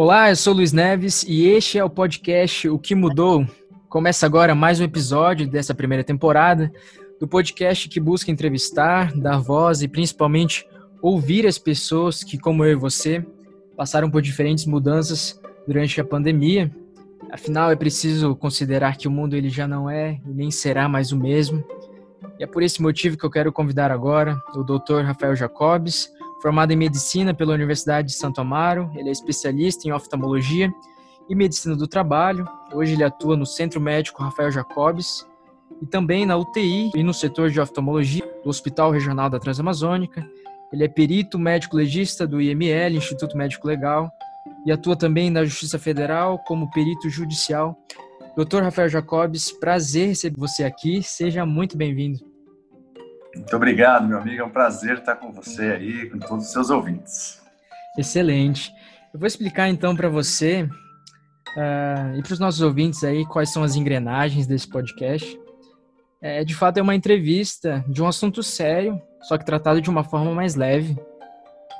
Olá, eu sou Luiz Neves e este é o podcast O que Mudou. Começa agora mais um episódio dessa primeira temporada do podcast que busca entrevistar, dar voz e principalmente ouvir as pessoas que, como eu e você, passaram por diferentes mudanças durante a pandemia. Afinal, é preciso considerar que o mundo ele já não é e nem será mais o mesmo. E é por esse motivo que eu quero convidar agora o Dr. Rafael Jacobs, formado em medicina pela Universidade de Santo Amaro. Ele é especialista em oftalmologia e medicina do trabalho. Hoje ele atua no Centro Médico Rafael Jacobs e também na UTI e no setor de oftalmologia do Hospital Regional da Transamazônica. Ele é perito médico legista do IML, Instituto Médico Legal, e atua também na Justiça Federal como perito judicial. Doutor Rafael Jacobs, prazer receber você aqui. Seja muito bem-vindo. Muito obrigado, meu amigo. É um prazer estar com você aí, com todos os seus ouvintes. Excelente. Eu vou explicar então para você uh, e para os nossos ouvintes aí quais são as engrenagens desse podcast. É, de fato, é uma entrevista de um assunto sério, só que tratado de uma forma mais leve,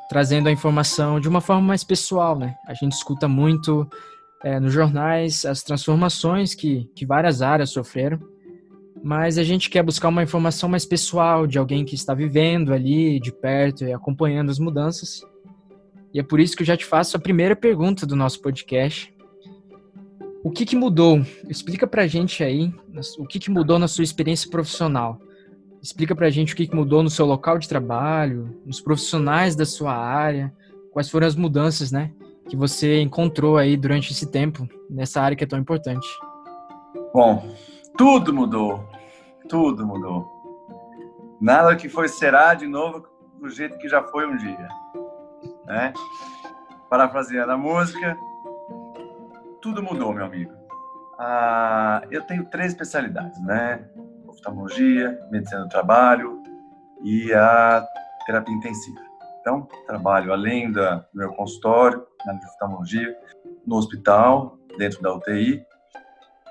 trazendo a informação de uma forma mais pessoal, né? A gente escuta muito é, nos jornais as transformações que, que várias áreas sofreram, mas a gente quer buscar uma informação mais pessoal de alguém que está vivendo ali de perto e acompanhando as mudanças. E é por isso que eu já te faço a primeira pergunta do nosso podcast. O que, que mudou? Explica pra gente aí o que, que mudou na sua experiência profissional. Explica pra gente o que, que mudou no seu local de trabalho, nos profissionais da sua área, quais foram as mudanças, né, que você encontrou aí durante esse tempo nessa área que é tão importante. Bom, tudo mudou. Tudo mudou. Nada que foi será de novo do jeito que já foi um dia. Né? Parafraseando a música, tudo mudou, meu amigo. Ah, eu tenho três especialidades, né? Oftalmologia, medicina do trabalho e a terapia intensiva. Então, trabalho além da, do meu consultório, na oftalmologia, no hospital, dentro da UTI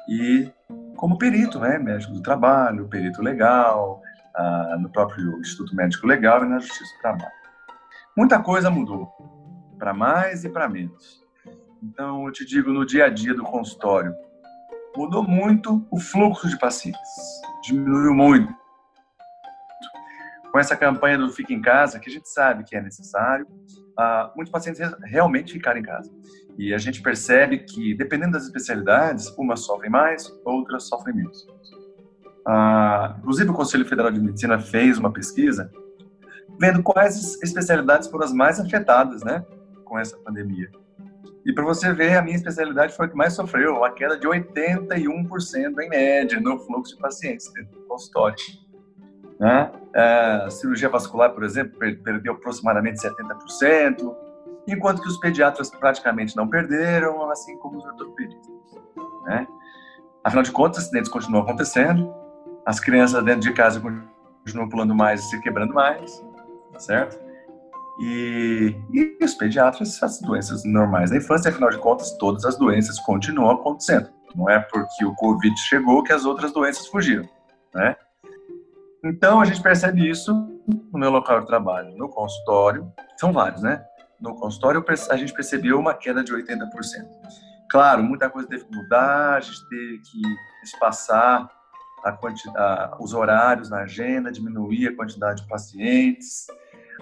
e como perito, né? Médico do trabalho, perito legal, ah, no próprio Instituto Médico Legal e na Justiça do Trabalho. Muita coisa mudou, para mais e para menos. Então, eu te digo, no dia a dia do consultório, mudou muito o fluxo de pacientes, diminuiu muito. Com essa campanha do Fica em Casa, que a gente sabe que é necessário, uh, muitos pacientes realmente ficaram em casa. E a gente percebe que, dependendo das especialidades, umas sofrem mais, outras sofrem menos. Uh, inclusive, o Conselho Federal de Medicina fez uma pesquisa vendo quais especialidades foram as mais afetadas né, com essa pandemia. E para você ver, a minha especialidade foi a que mais sofreu, uma queda de 81% em média no fluxo de pacientes dentro do consultório. Né? É, cirurgia vascular, por exemplo, perdeu aproximadamente 70%, enquanto que os pediatras praticamente não perderam, assim como os ortopedistas. Né? Afinal de contas, acidentes continuam acontecendo, as crianças dentro de casa continuam pulando mais e se quebrando mais, certo? E, e os pediatras, as doenças normais da infância, afinal de contas, todas as doenças continuam acontecendo. Não é porque o Covid chegou que as outras doenças fugiram, né? Então, a gente percebe isso no meu local de trabalho, no consultório, são vários, né? No consultório, a gente percebeu uma queda de 80%. Claro, muita coisa teve que mudar, a gente teve que espaçar a quantidade, os horários na agenda, diminuir a quantidade de pacientes,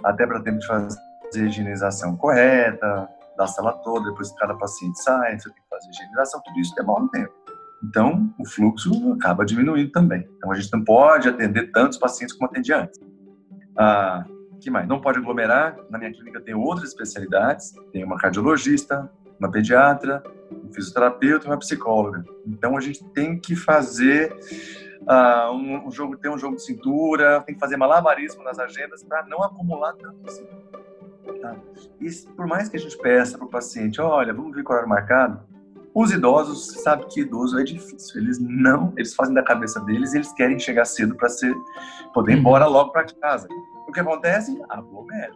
até para termos de fazer a higienização correta da sala toda, depois que cada paciente sai, você tem que fazer higienização, tudo isso demora um tempo. Então, o fluxo acaba diminuindo também. Então, a gente não pode atender tantos pacientes como atendia antes. Ah, que mais? Não pode aglomerar. Na minha clínica tem outras especialidades. Tem uma cardiologista, uma pediatra, um fisioterapeuta e uma psicóloga. Então, a gente tem que fazer uh, um, um, jogo, ter um jogo de cintura, tem que fazer malabarismo nas agendas para não acumular tanto assim. Tá? E por mais que a gente peça para o paciente, olha, vamos ver qual horário marcado, os idosos, sabe que idoso é difícil. Eles não, eles fazem da cabeça deles e eles querem chegar cedo para ser poder ir embora logo para casa. O que acontece? Aglomera.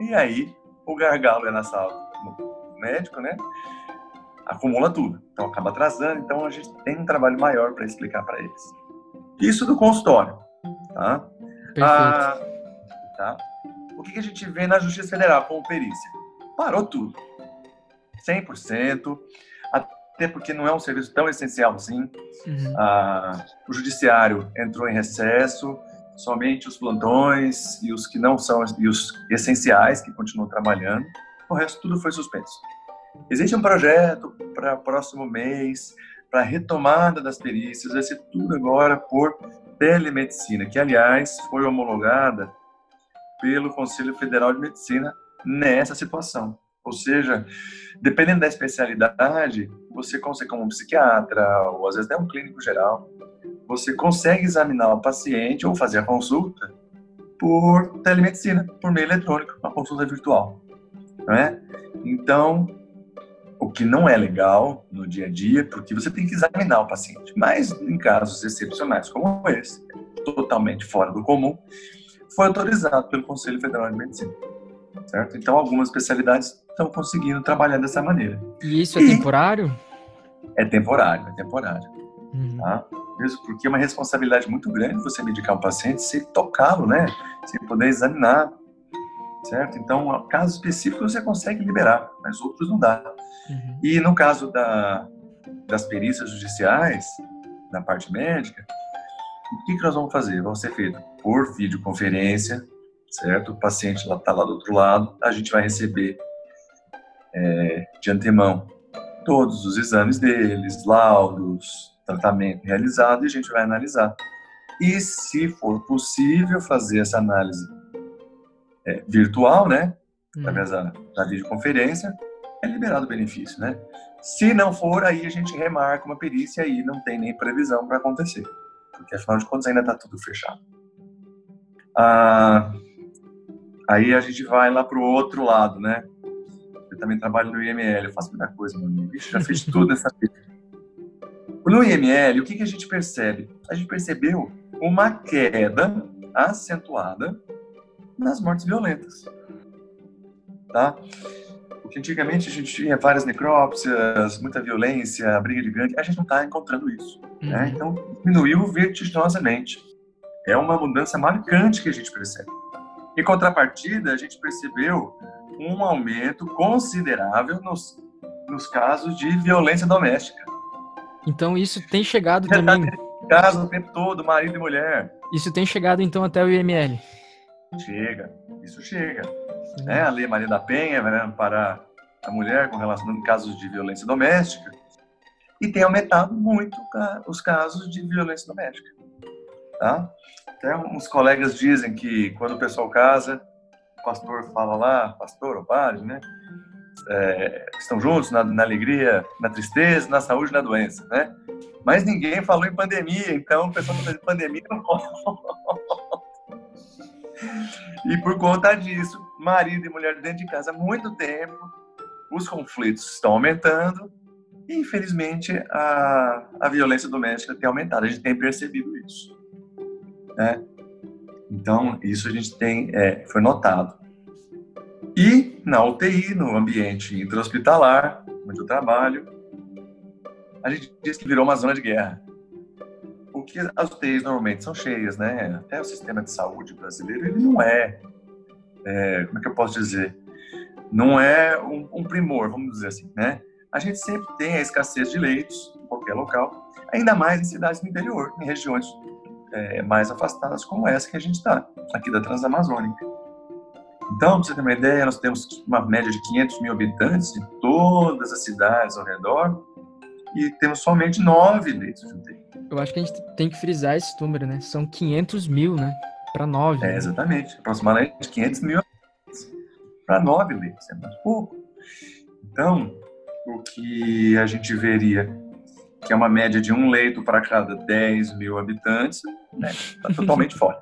E aí o gargalo é na sala do médico, né? Acumula tudo. Então acaba atrasando. Então a gente tem um trabalho maior para explicar para eles. Isso do consultório, tá? Perfeito. Ah, tá? O que a gente vê na Justiça Federal como perícia? Parou tudo 100%, até porque não é um serviço tão essencial assim. Uhum. Ah, o judiciário entrou em recesso, somente os plantões e os que não são e os essenciais que continuam trabalhando, o resto tudo foi suspenso. Existe um projeto para o próximo mês, para retomada das perícias, vai ser tudo agora por telemedicina, que aliás foi homologada pelo Conselho Federal de Medicina nessa situação. Ou seja, dependendo da especialidade, você consegue, como um psiquiatra, ou às vezes até um clínico geral, você consegue examinar o paciente ou fazer a consulta por telemedicina, por meio eletrônico, uma consulta virtual. Né? Então, o que não é legal no dia a dia, porque você tem que examinar o paciente. Mas em casos excepcionais como esse, totalmente fora do comum, foi autorizado pelo Conselho Federal de Medicina. Certo? Então, algumas especialidades estão conseguindo trabalhar dessa maneira. E isso é e temporário? É temporário, é temporário. Uhum. Tá? Mesmo porque é uma responsabilidade muito grande você medicar um paciente sem tocá-lo, né? Sem poder examinar, certo? Então, casos específicos você consegue liberar, mas outros não dá. Uhum. E no caso da, das perícias judiciais, na parte médica, o que, que nós vamos fazer? Vão ser feito por videoconferência, certo? O paciente está lá, lá do outro lado, a gente vai receber é, de antemão todos os exames deles, laudos, tratamento realizado e a gente vai analisar. E se for possível fazer essa análise é, virtual, né, através da, da videoconferência, é liberado o benefício, né? Se não for, aí a gente remarca uma perícia e não tem nem previsão para acontecer, porque afinal de contas ainda está tudo fechado. Ah, aí a gente vai lá para o outro lado, né? Eu também trabalho no IML, eu faço muita coisa, meu amigo. já fiz tudo nessa vida. No IML, o que, que a gente percebe? A gente percebeu uma queda acentuada nas mortes violentas. Tá? Porque antigamente a gente tinha várias necrópsias, muita violência, briga de gangue, a gente não está encontrando isso. Né? Uhum. Né? Então, diminuiu vertiginosamente. É uma mudança marcante que a gente percebe. Em contrapartida, a gente percebeu um aumento considerável nos, nos casos de violência doméstica. Então isso tem chegado Já também. Tá casa o tempo todo, marido e mulher. Isso tem chegado então até o IML. Chega, isso chega. É, a Lei Maria da Penha né, para a mulher com relação a casos de violência doméstica e tem aumentado muito os casos de violência doméstica. Tá? Até uns colegas dizem que quando o pessoal casa, o pastor fala lá, pastor ou padre, né? É, estão juntos na, na, alegria, na tristeza, na saúde, na doença, né? Mas ninguém falou em pandemia, então o pessoal está pandemia não E por conta disso, marido e mulher dentro de casa há muito tempo, os conflitos estão aumentando e, infelizmente, a, a violência doméstica tem aumentado. A gente tem percebido isso. Né? Então, isso a gente tem, é, foi notado. E na UTI, no ambiente intra-hospitalar, onde eu trabalho, a gente diz que virou uma zona de guerra. Porque as UTIs normalmente são cheias, né? Até o sistema de saúde brasileiro, ele não é, é como é que eu posso dizer? Não é um, um primor, vamos dizer assim, né? A gente sempre tem a escassez de leitos em qualquer local, ainda mais em cidades do interior, em regiões é, mais afastadas como essa que a gente está, aqui da Transamazônica. Então, para você ter uma ideia, nós temos uma média de 500 mil habitantes em todas as cidades ao redor e temos somente nove leitos de UTI. Eu acho que a gente tem que frisar esse número, né? São 500 mil, né? Para nove. É, né? exatamente. Aproximadamente 500 mil para nove leitos. É muito pouco. Então, o que a gente veria que é uma média de um leito para cada 10 mil habitantes, né? Está totalmente fora.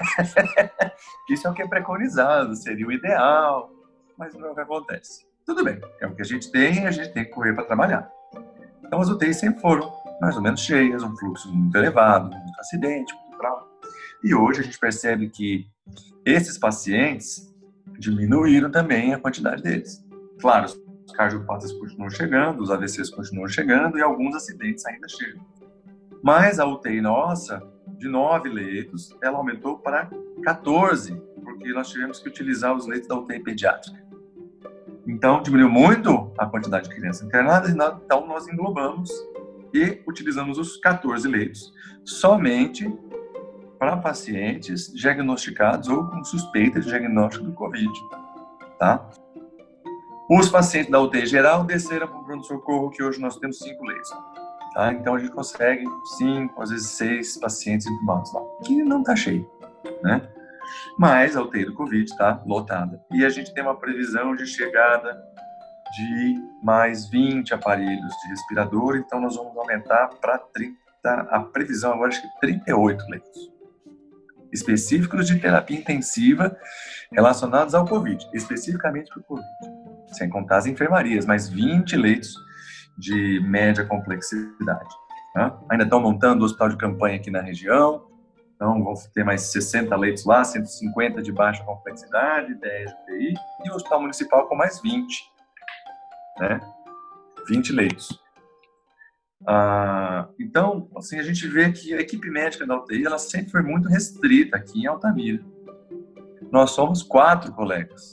Isso é o que é preconizado, seria o ideal, mas não é o que acontece. Tudo bem, é o que a gente tem e a gente tem que correr para trabalhar. Então as UTIs sempre foram mais ou menos cheias, um fluxo muito elevado, muito acidente, muito trauma. E hoje a gente percebe que esses pacientes diminuíram também a quantidade deles. Claro, os cardiopatas continuam chegando, os AVCs continuam chegando e alguns acidentes ainda chegam. Mas a UTI nossa de nove leitos, ela aumentou para 14, porque nós tivemos que utilizar os leitos da UTI pediátrica. Então, diminuiu muito a quantidade de crianças internadas, então nós englobamos e utilizamos os 14 leitos somente para pacientes diagnosticados ou com suspeita de diagnóstico do Covid, tá? Os pacientes da UTI geral desceram para o pronto-socorro, que hoje nós temos cinco leitos. Tá? Então a gente consegue cinco, às vezes seis pacientes intubados lá, que não está cheio, né? Mas a UTI do Covid está lotada. E a gente tem uma previsão de chegada de mais 20 aparelhos de respirador, então nós vamos aumentar para 30, a previsão agora acho que 38 leitos específicos de terapia intensiva relacionados ao Covid, especificamente para o Covid, sem contar as enfermarias, mais 20 leitos de média complexidade. Tá? Ainda estão montando o hospital de campanha aqui na região, então vão ter mais 60 leitos lá, 150 de baixa complexidade, 10 de UTI, e o hospital municipal com mais 20 né? 20 leitos. Ah, então, assim, a gente vê que a equipe médica da UTI ela sempre foi muito restrita aqui em Altamira. Nós somos quatro colegas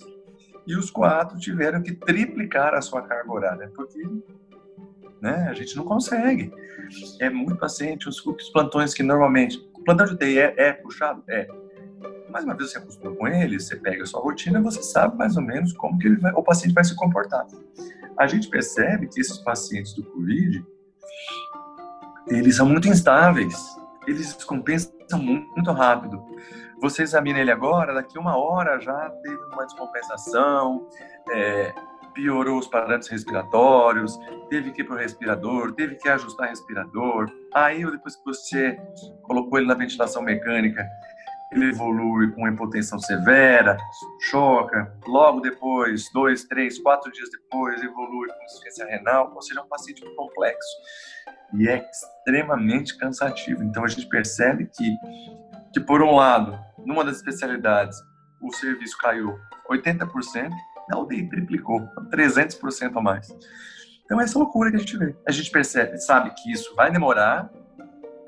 e os quatro tiveram que triplicar a sua carga horária, porque né, a gente não consegue. É muito paciente, os, os plantões que normalmente. O plantão de UTI é, é puxado? É. Mas uma vez você acostuma com ele, você pega a sua rotina, você sabe mais ou menos como que vai, o paciente vai se comportar a gente percebe que esses pacientes do Covid, eles são muito instáveis, eles descompensam muito rápido. Você examina ele agora, daqui uma hora já teve uma descompensação, é, piorou os parâmetros respiratórios, teve que ir para o respirador, teve que ajustar respirador. Aí, depois que você colocou ele na ventilação mecânica, ele evolui com hipotensão severa, choca, logo depois, dois, três, quatro dias depois, evolui com insuficiência renal, ou seja, é um paciente complexo e é extremamente cansativo. Então a gente percebe que, que por um lado, numa das especialidades, o serviço caiu 80%, na UTI triplicou, 300% a mais. Então essa loucura que a gente vê. A gente percebe, sabe que isso vai demorar,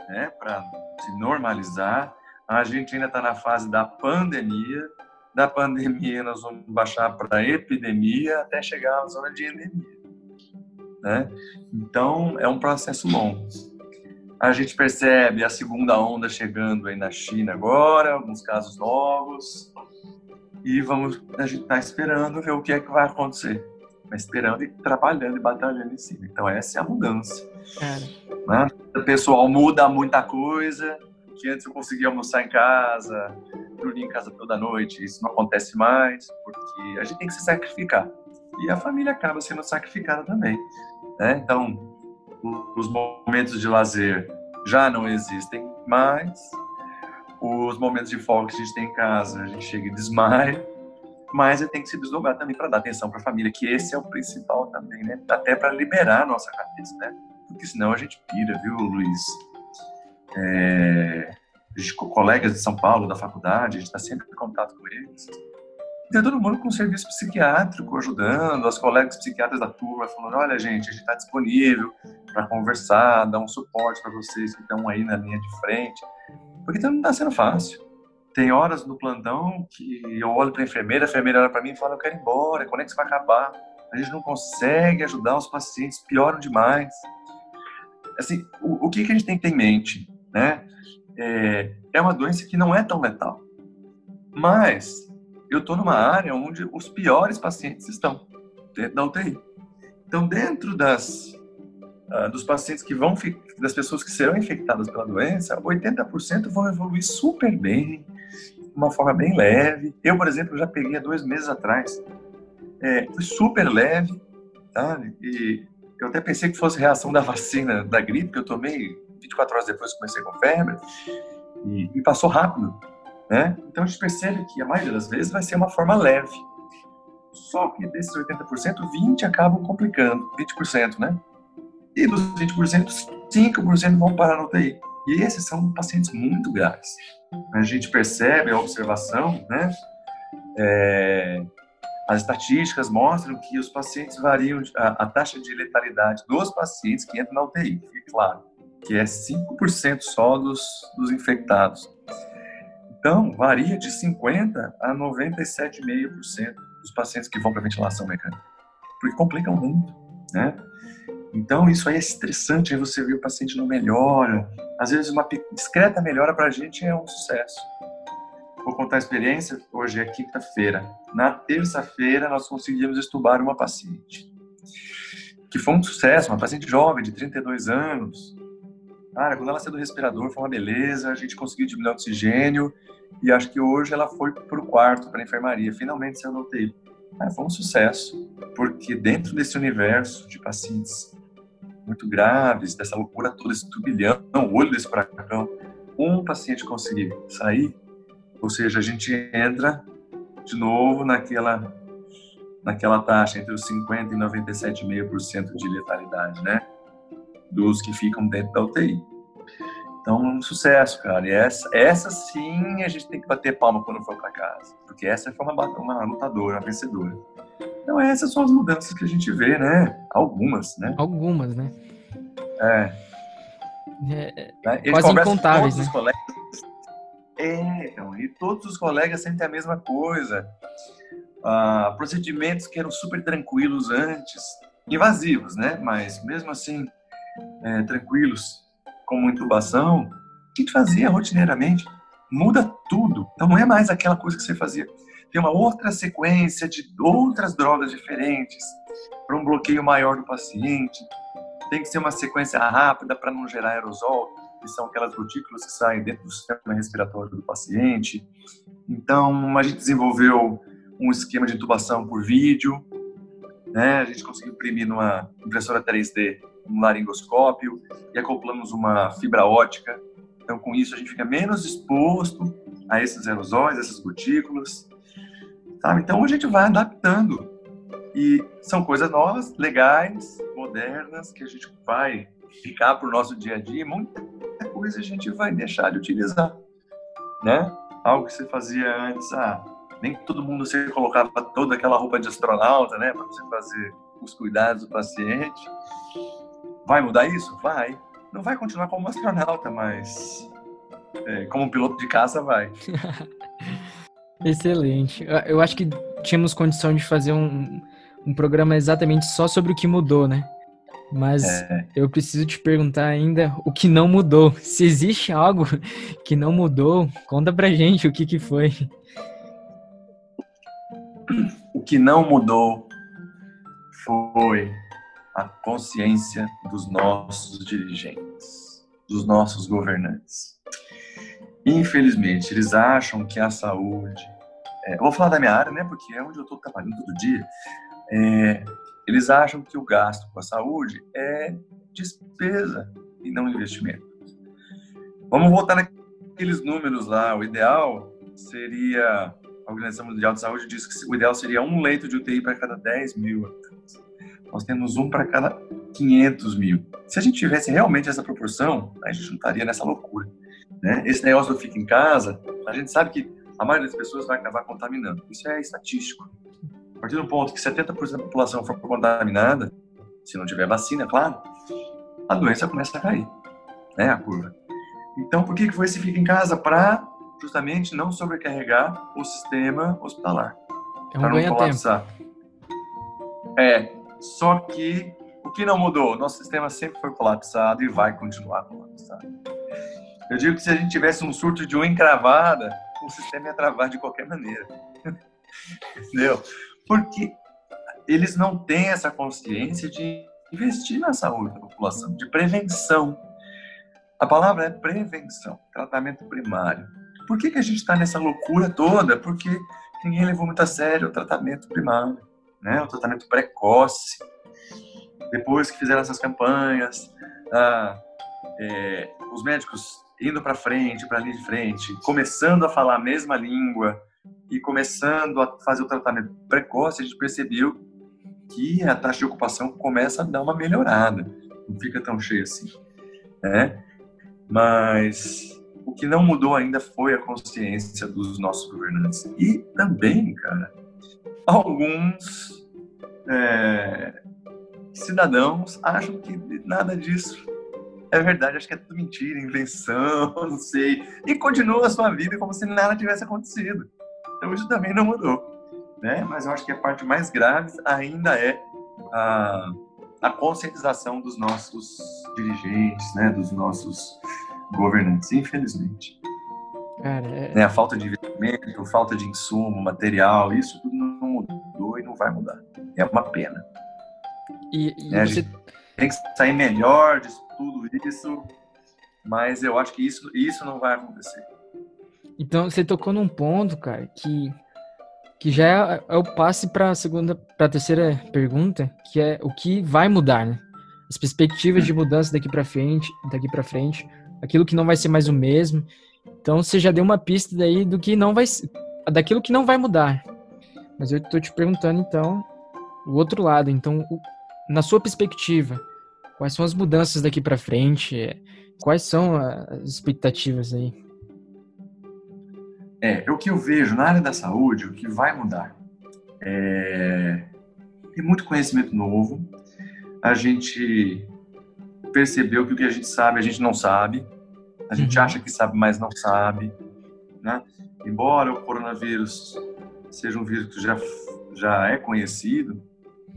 né, para se normalizar, a gente ainda está na fase da pandemia. Da pandemia, nós vamos baixar para epidemia até chegar à zona de endemia. Né? Então, é um processo longo. A gente percebe a segunda onda chegando aí na China agora, alguns casos novos. E vamos, a gente está esperando ver o que é que vai acontecer. Mas esperando e trabalhando e batalhando em cima. Então, essa é a mudança. Né? O pessoal muda muita coisa, que antes eu conseguia almoçar em casa, dormir em casa toda noite. Isso não acontece mais, porque a gente tem que se sacrificar. E a família acaba sendo sacrificada também. Né? Então, os momentos de lazer já não existem mais. Os momentos de folga que a gente tem em casa, a gente chega e desmaia. Mas tem que se desdobrar também para dar atenção para a família, que esse é o principal também, né? Até para liberar a nossa cabeça, né? Porque senão a gente pira, viu, Luiz? é, colegas de São Paulo, da faculdade, a gente está sempre em contato com eles. E todo mundo com serviço psiquiátrico ajudando, as colegas psiquiatras da turma falando: olha, gente, a gente está disponível para conversar, dar um suporte para vocês que estão aí na linha de frente. Porque então não está sendo fácil. Tem horas no plantão que eu olho para a enfermeira, a enfermeira olha para mim e fala: eu quero ir embora, quando é que isso vai acabar? A gente não consegue ajudar os pacientes, pioram demais. Assim, o, o que, que a gente tem que ter em mente? né? É, é uma doença que não é tão letal. Mas eu estou numa área onde os piores pacientes estão, dentro da UTI. Então, dentro das, uh, dos pacientes que vão, das pessoas que serão infectadas pela doença, 80% vão evoluir super bem, de uma forma bem leve. Eu, por exemplo, já peguei há dois meses atrás. É, foi super leve, tá? E eu até pensei que fosse reação da vacina da gripe, que eu tomei 24 horas depois comecei com febre e, e passou rápido, né? Então a gente percebe que a maioria das vezes vai ser uma forma leve. Só que desses 80%, 20% acabam complicando, 20%, né? E dos 20%, 5% vão parar no UTI. E esses são pacientes muito graves. A gente percebe a observação, né? É, as estatísticas mostram que os pacientes variam, a, a, taxa de letalidade dos pacientes que entram na UTI, claro, que é 5% só dos, dos infectados. Então, varia de 50% a 97,5% dos pacientes que vão para ventilação mecânica. porque complicam muito, né? Então, isso aí é estressante, aí você vê o paciente não melhora. Às vezes, uma discreta melhora para a gente é um sucesso. Vou contar a experiência, hoje é quinta-feira. Na terça-feira, nós conseguimos estubar uma paciente, que foi um sucesso, uma paciente jovem, de 32 anos. Cara, quando ela saiu do respirador, foi uma beleza, a gente conseguiu diminuir o oxigênio, e acho que hoje ela foi para o quarto, para a enfermaria, finalmente saiu da UTI. Cara, foi um sucesso, porque dentro desse universo de pacientes muito graves, dessa loucura toda, esse turbilhão, o olho desse furacão, um paciente conseguir sair, ou seja, a gente entra de novo naquela naquela taxa entre os 50 e 97,5% de letalidade, né? Dos que ficam dentro da UTI. Então, um sucesso, cara. E essa, essa sim a gente tem que bater palma quando for para casa, porque essa foi uma, uma lutadora, uma vencedora. Então, essas são as mudanças que a gente vê, né? Algumas, né? Algumas, né? É. é, é quase incontáveis, né? Colegas, é, então, e todos os colegas sentem a mesma coisa. Ah, procedimentos que eram super tranquilos antes, invasivos, né? Mas mesmo assim, é, tranquilos, como intubação, que a gente fazia rotineiramente, muda tudo. Então não é mais aquela coisa que você fazia tem uma outra sequência de outras drogas diferentes para um bloqueio maior do paciente. Tem que ser uma sequência rápida para não gerar aerosol, que são aquelas gotículas que saem dentro do sistema respiratório do paciente. Então, a gente desenvolveu um esquema de intubação por vídeo, né? A gente conseguiu imprimir numa impressora 3D um laringoscópio e acoplamos uma fibra ótica. Então, com isso, a gente fica menos exposto a esses aerosóis, essas gotículas. Sabe? Então a gente vai adaptando. E são coisas novas, legais, modernas, que a gente vai ficar para o nosso dia a dia muita coisa a gente vai deixar de utilizar. Né? Algo que você fazia antes, ah, nem todo mundo você colocava toda aquela roupa de astronauta, né, para você fazer os cuidados do paciente. Vai mudar isso? Vai. Não vai continuar como astronauta, mas é, como piloto de caça vai. Excelente. Eu acho que tínhamos condição de fazer um, um programa exatamente só sobre o que mudou, né? Mas é. eu preciso te perguntar ainda o que não mudou. Se existe algo que não mudou, conta pra gente o que, que foi. O que não mudou foi a consciência dos nossos dirigentes, dos nossos governantes. Infelizmente, eles acham que a saúde é, vou falar da minha área, né, porque é onde eu estou trabalhando todo dia. É, eles acham que o gasto com a saúde é despesa e não investimento. Vamos voltar naqueles números lá. O ideal seria, a Organização Mundial de Saúde diz que o ideal seria um leito de UTI para cada 10 mil habitantes. Nós temos um para cada 500 mil. Se a gente tivesse realmente essa proporção, a gente não estaria nessa loucura. Né? Esse negócio do fica em casa, a gente sabe que a maioria das pessoas vai acabar contaminando. Isso é estatístico. A partir do ponto que 70% da população for contaminada, se não tiver vacina, claro, a doença começa a cair, né, a curva. Então, por que esse fica em casa? Para justamente não sobrecarregar o sistema hospitalar. É um ganha-tempo. É, só que o que não mudou? Nosso sistema sempre foi colapsado e vai continuar colapsado. Eu digo que se a gente tivesse um surto de uma encravada, o sistema ia travar de qualquer maneira. Entendeu? Porque eles não têm essa consciência de investir na saúde da população, de prevenção. A palavra é prevenção, tratamento primário. Por que, que a gente está nessa loucura toda? Porque ninguém levou muito a sério o tratamento primário, né? o tratamento precoce. Depois que fizeram essas campanhas, ah, é, os médicos indo para frente, para linha de frente, começando a falar a mesma língua e começando a fazer o tratamento precoce, a gente percebeu que a taxa de ocupação começa a dar uma melhorada, não fica tão cheia assim, né? Mas o que não mudou ainda foi a consciência dos nossos governantes e também, cara, alguns é, cidadãos acham que nada disso é verdade, acho que é tudo mentira, invenção, não sei. E continua a sua vida como se nada tivesse acontecido. Então isso também não mudou. Né? Mas eu acho que a parte mais grave ainda é a, a conscientização dos nossos dirigentes, né, dos nossos governantes, infelizmente. Cara, é... né, a falta de investimento, falta de insumo, material, isso tudo não mudou e não vai mudar. É uma pena. E, e né, você... tem que sair melhor de tudo isso, mas eu acho que isso, isso não vai acontecer. Então você tocou num ponto, cara, que que já é, é o passe para a segunda, para a terceira pergunta, que é o que vai mudar, né? As perspectivas de mudança daqui para frente, daqui para frente, aquilo que não vai ser mais o mesmo. Então você já deu uma pista daí do que não vai, daquilo que não vai mudar. Mas eu estou te perguntando então o outro lado. Então, na sua perspectiva, quais são as mudanças daqui para frente? Quais são as expectativas aí? É, o que eu vejo na área da saúde, o que vai mudar é tem muito conhecimento novo. A gente percebeu que o que a gente sabe, a gente não sabe. A gente uhum. acha que sabe, mas não sabe. Né? Embora o coronavírus seja um vírus que já, já é conhecido,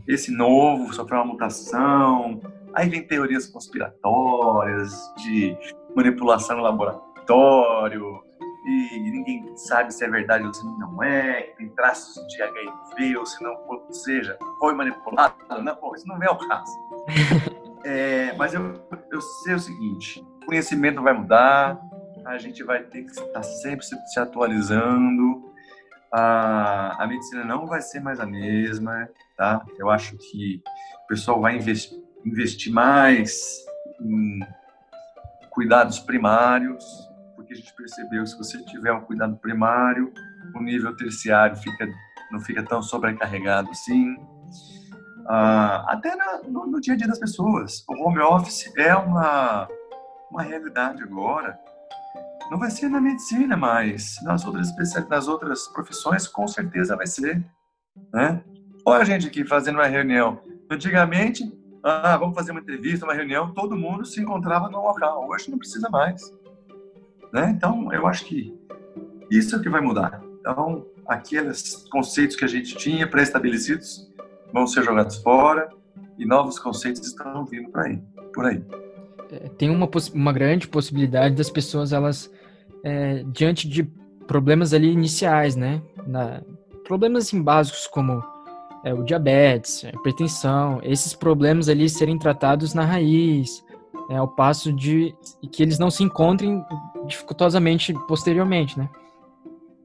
esse novo sofreu uma mutação. Aí vem teorias conspiratórias de manipulação no laboratório, e ninguém sabe se é verdade ou se não é, que tem traços de HIV ou se não, ou seja, foi manipulado. Não, pô, isso não é o caso. é, mas eu, eu sei o seguinte: o conhecimento vai mudar, a gente vai ter que estar sempre se, se atualizando, a, a medicina não vai ser mais a mesma, tá? Eu acho que o pessoal vai investir, investir mais em cuidados primários, porque a gente percebeu que se você tiver um cuidado primário, o nível terciário fica, não fica tão sobrecarregado assim. Ah, até na, no, no, dia a dia das pessoas. O home office é uma, uma realidade agora. Não vai ser na medicina, mas nas outras nas outras profissões, com certeza vai ser. Né? Olha a gente aqui fazendo uma reunião. Antigamente, ah, vamos fazer uma entrevista, uma reunião, todo mundo se encontrava no local. Hoje não precisa mais. Né? Então, eu acho que isso é o que vai mudar. Então, aqueles conceitos que a gente tinha pré-estabelecidos vão ser jogados fora e novos conceitos estão vindo por aí. Por aí. É, tem uma, uma grande possibilidade das pessoas, elas, é, diante de problemas ali iniciais, né? Na, problemas assim, básicos como é, o diabetes, a hipertensão, esses problemas ali serem tratados na raiz, é, ao passo de que eles não se encontrem dificultosamente posteriormente, né?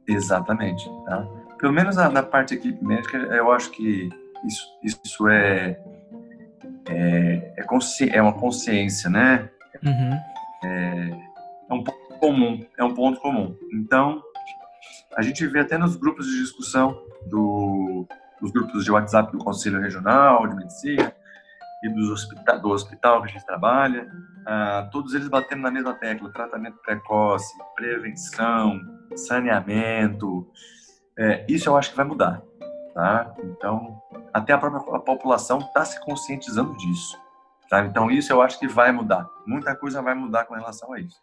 Exatamente. Tá? Pelo menos na, na parte aqui médica, eu acho que isso, isso é, é, é, consci, é uma consciência, né? Uhum. É, é um ponto comum, é um ponto comum. Então, a gente vê até nos grupos de discussão do, dos grupos de WhatsApp do Conselho Regional de Medicina, e dos do hospital que a gente trabalha, ah, todos eles batendo na mesma tecla: tratamento precoce, prevenção, saneamento. É, isso eu acho que vai mudar, tá? Então, até a própria população está se conscientizando disso. Tá? Então, isso eu acho que vai mudar. Muita coisa vai mudar com relação a isso.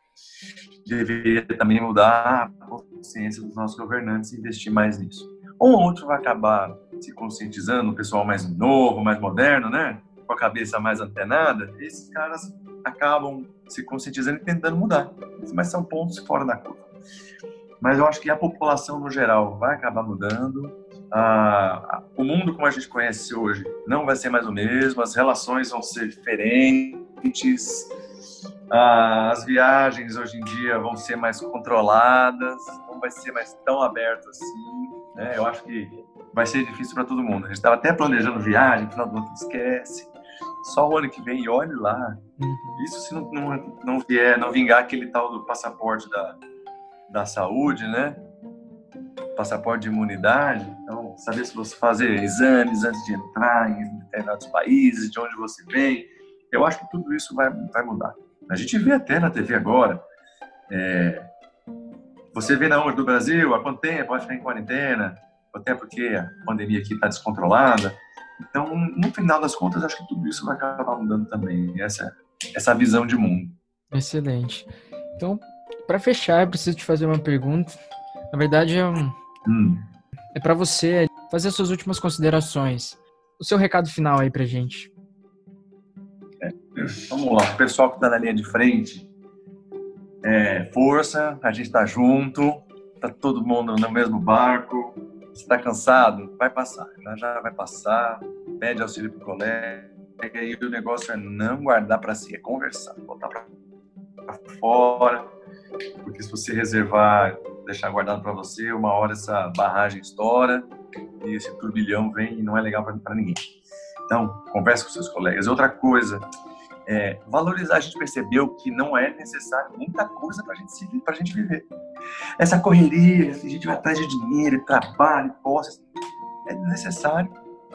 Deveria também mudar a consciência dos nossos governantes e investir mais nisso. Um ou outro vai acabar se conscientizando, o pessoal mais novo, mais moderno, né? com a cabeça mais antenada, esses caras acabam se conscientizando e tentando mudar. Mas são pontos fora da curva. Mas eu acho que a população no geral vai acabar mudando. Ah, o mundo como a gente conhece hoje não vai ser mais o mesmo, as relações vão ser diferentes, ah, as viagens hoje em dia vão ser mais controladas, não vai ser mais tão aberto assim. Né? Eu acho que vai ser difícil para todo mundo. A gente estava até planejando viagem, final do ano esquece só o ano que vem e olhe lá. Uhum. Isso se não, não, não, vier, não vingar aquele tal do passaporte da, da saúde, né? Passaporte de imunidade. Então, saber se você fazer exames antes de entrar em determinados países, de onde você vem. Eu acho que tudo isso vai, vai mudar. A gente vê até na TV agora. É, você vê na onde do Brasil, há quanto tempo vai ficar em quarentena, até porque a pandemia aqui está descontrolada. Então, no final das contas, acho que tudo isso vai acabar mudando também, essa, essa visão de mundo. Excelente. Então, para fechar, eu preciso te fazer uma pergunta. Na verdade, é, um, hum. é para você fazer suas últimas considerações. o seu recado final aí pra gente. É, vamos lá, o pessoal que está na linha de frente, é, força, a gente está junto, tá todo mundo no mesmo barco. Você está cansado? Vai passar, já já vai passar. Pede auxílio pro colega e o negócio é não guardar para si, é conversar, botar para fora, porque se você reservar, deixar guardado para você, uma hora essa barragem estoura e esse turbilhão vem e não é legal para ninguém. Então, converse com seus colegas. Outra coisa, é, valorizar, a gente percebeu que não é necessário muita coisa para gente se para gente viver. Essa correria, a gente vai atrás de dinheiro, trabalho, posses, é necessário.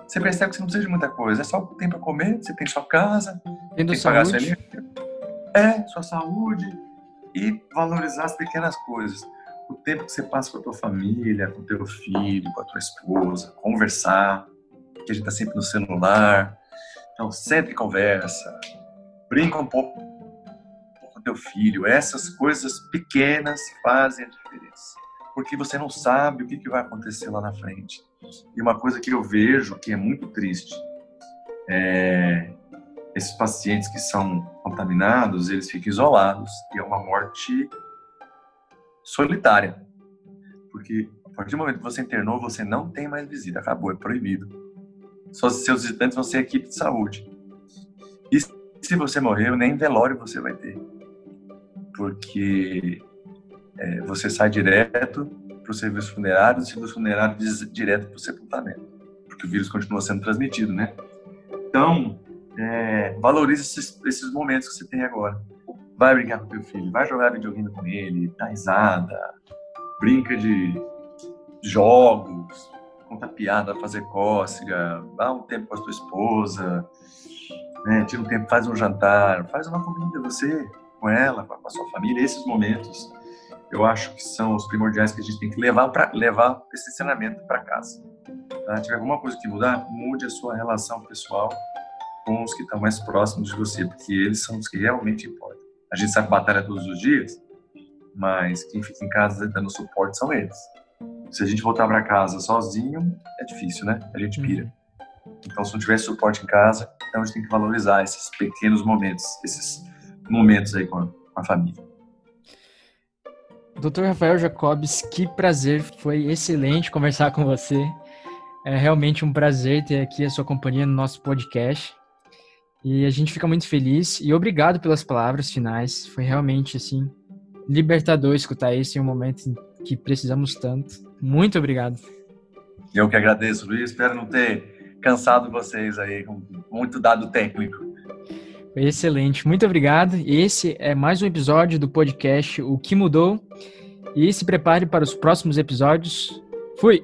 Você percebe que você não precisa de muita coisa, é só o tempo para comer, você tem sua casa, tem que pagar sua energia, é, sua saúde e valorizar as pequenas coisas. O tempo que você passa com a tua família, com o teu filho, com a tua esposa, conversar, que a gente está sempre no celular. Então, sempre conversa, brinca um pouco com teu filho. Essas coisas pequenas fazem a diferença, porque você não sabe o que, que vai acontecer lá na frente. E uma coisa que eu vejo que é muito triste é esses pacientes que são contaminados, eles ficam isolados e é uma morte solitária. Porque a partir do momento que você internou, você não tem mais visita, acabou, é proibido. Só seus visitantes vão ser equipe de saúde. Se você morreu, nem velório você vai ter. Porque é, você sai direto para o serviço funerário, o serviço funerário direto para o sepultamento. Porque o vírus continua sendo transmitido, né? Então, é, valorize esses, esses momentos que você tem agora. Vai brincar com teu filho, vai jogar videogame com ele, dá risada, brinca de jogos, conta piada, fazer cócega, dá um tempo com a tua esposa, né? tira um tempo, faz um jantar, faz uma comida você com ela, com a sua família. Esses momentos eu acho que são os primordiais que a gente tem que levar para levar esse ensinamento para casa. Tá? Se tiver alguma coisa que mudar, mude a sua relação pessoal com os que estão mais próximos de você, porque eles são os que realmente importam. A gente sabe batalha todos os dias, mas quem fica em casa dando suporte são eles. Se a gente voltar para casa sozinho, é difícil, né? A gente pira. Então, se não tiver suporte em casa, então a gente tem que valorizar esses pequenos momentos, esses momentos aí com a, com a família. Doutor Rafael Jacobs, que prazer, foi excelente conversar com você. É realmente um prazer ter aqui a sua companhia no nosso podcast. E a gente fica muito feliz e obrigado pelas palavras finais. Foi realmente assim libertador escutar isso em um momento que precisamos tanto. Muito obrigado. Eu que agradeço, Luiz. Espero não ter cansado vocês aí com muito dado técnico. Excelente. Muito obrigado. Esse é mais um episódio do podcast O que mudou. E se prepare para os próximos episódios. Fui.